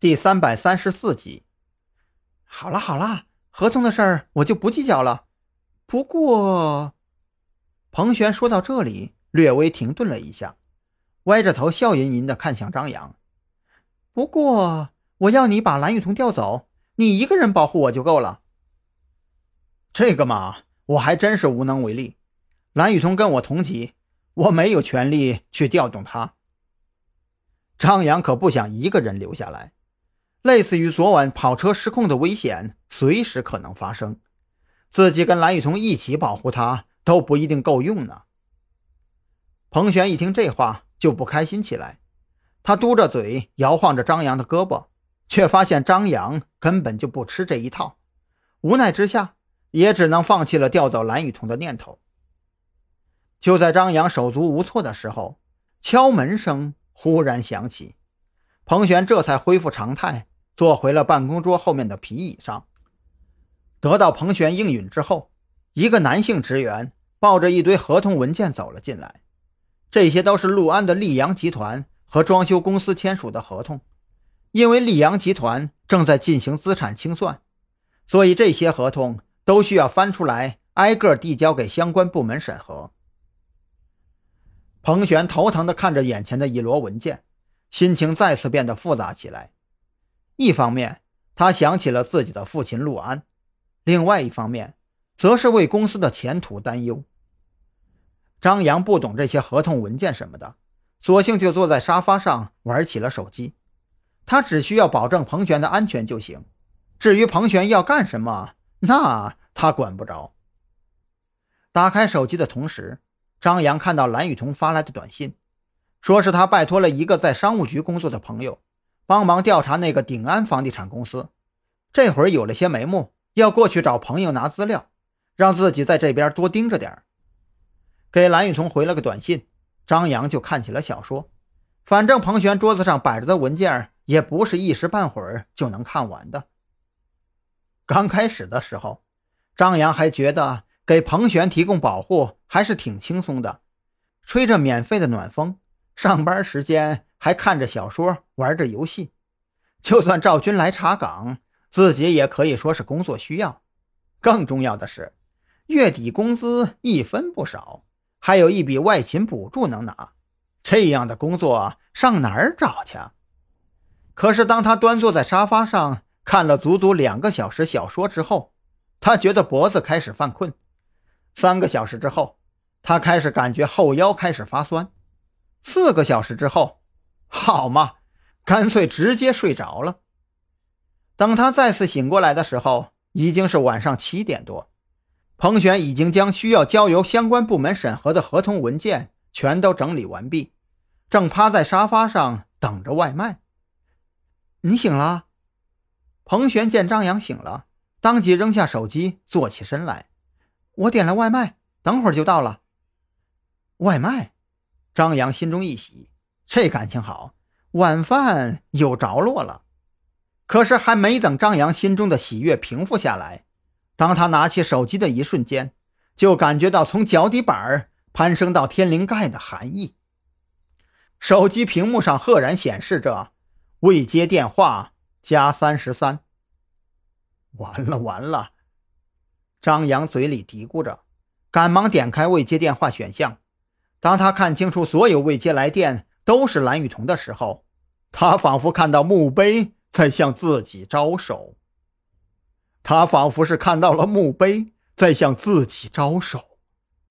第三百三十四集。好了好了，合同的事儿我就不计较了。不过，彭璇说到这里，略微停顿了一下，歪着头笑吟吟地看向张扬。不过，我要你把蓝雨桐调走，你一个人保护我就够了。这个嘛，我还真是无能为力。蓝雨桐跟我同级，我没有权利去调动他。张扬可不想一个人留下来。类似于昨晚跑车失控的危险，随时可能发生。自己跟蓝雨桐一起保护他都不一定够用呢。彭璇一听这话就不开心起来，他嘟着嘴摇晃着张扬的胳膊，却发现张扬根本就不吃这一套。无奈之下，也只能放弃了调走蓝雨桐的念头。就在张扬手足无措的时候，敲门声忽然响起，彭璇这才恢复常态。坐回了办公桌后面的皮椅上，得到彭璇应允之后，一个男性职员抱着一堆合同文件走了进来。这些都是陆安的溧阳集团和装修公司签署的合同。因为溧阳集团正在进行资产清算，所以这些合同都需要翻出来，挨个递交给相关部门审核。彭璇头疼地看着眼前的一摞文件，心情再次变得复杂起来。一方面，他想起了自己的父亲陆安；另外一方面，则是为公司的前途担忧。张扬不懂这些合同文件什么的，索性就坐在沙发上玩起了手机。他只需要保证彭璇的安全就行，至于彭璇要干什么，那他管不着。打开手机的同时，张扬看到蓝雨桐发来的短信，说是他拜托了一个在商务局工作的朋友。帮忙调查那个鼎安房地产公司，这会儿有了些眉目，要过去找朋友拿资料，让自己在这边多盯着点给蓝雨桐回了个短信，张扬就看起了小说。反正彭璇桌子上摆着的文件也不是一时半会儿就能看完的。刚开始的时候，张扬还觉得给彭璇提供保护还是挺轻松的，吹着免费的暖风，上班时间。还看着小说，玩着游戏，就算赵军来查岗，自己也可以说是工作需要。更重要的是，月底工资一分不少，还有一笔外勤补助能拿。这样的工作上哪儿找去？可是当他端坐在沙发上看了足足两个小时小说之后，他觉得脖子开始犯困。三个小时之后，他开始感觉后腰开始发酸。四个小时之后，好嘛，干脆直接睡着了。等他再次醒过来的时候，已经是晚上七点多。彭璇已经将需要交由相关部门审核的合同文件全都整理完毕，正趴在沙发上等着外卖。你醒了？彭璇见张扬醒了，当即扔下手机，坐起身来。我点了外卖，等会儿就到了。外卖，张扬心中一喜。这感情好，晚饭有着落了。可是还没等张扬心中的喜悦平复下来，当他拿起手机的一瞬间，就感觉到从脚底板攀升到天灵盖的寒意。手机屏幕上赫然显示着“未接电话加三十三”。完了完了！张扬嘴里嘀咕着，赶忙点开未接电话选项。当他看清楚所有未接来电，都是蓝雨桐的时候，他仿佛看到墓碑在向自己招手。他仿佛是看到了墓碑在向自己招手。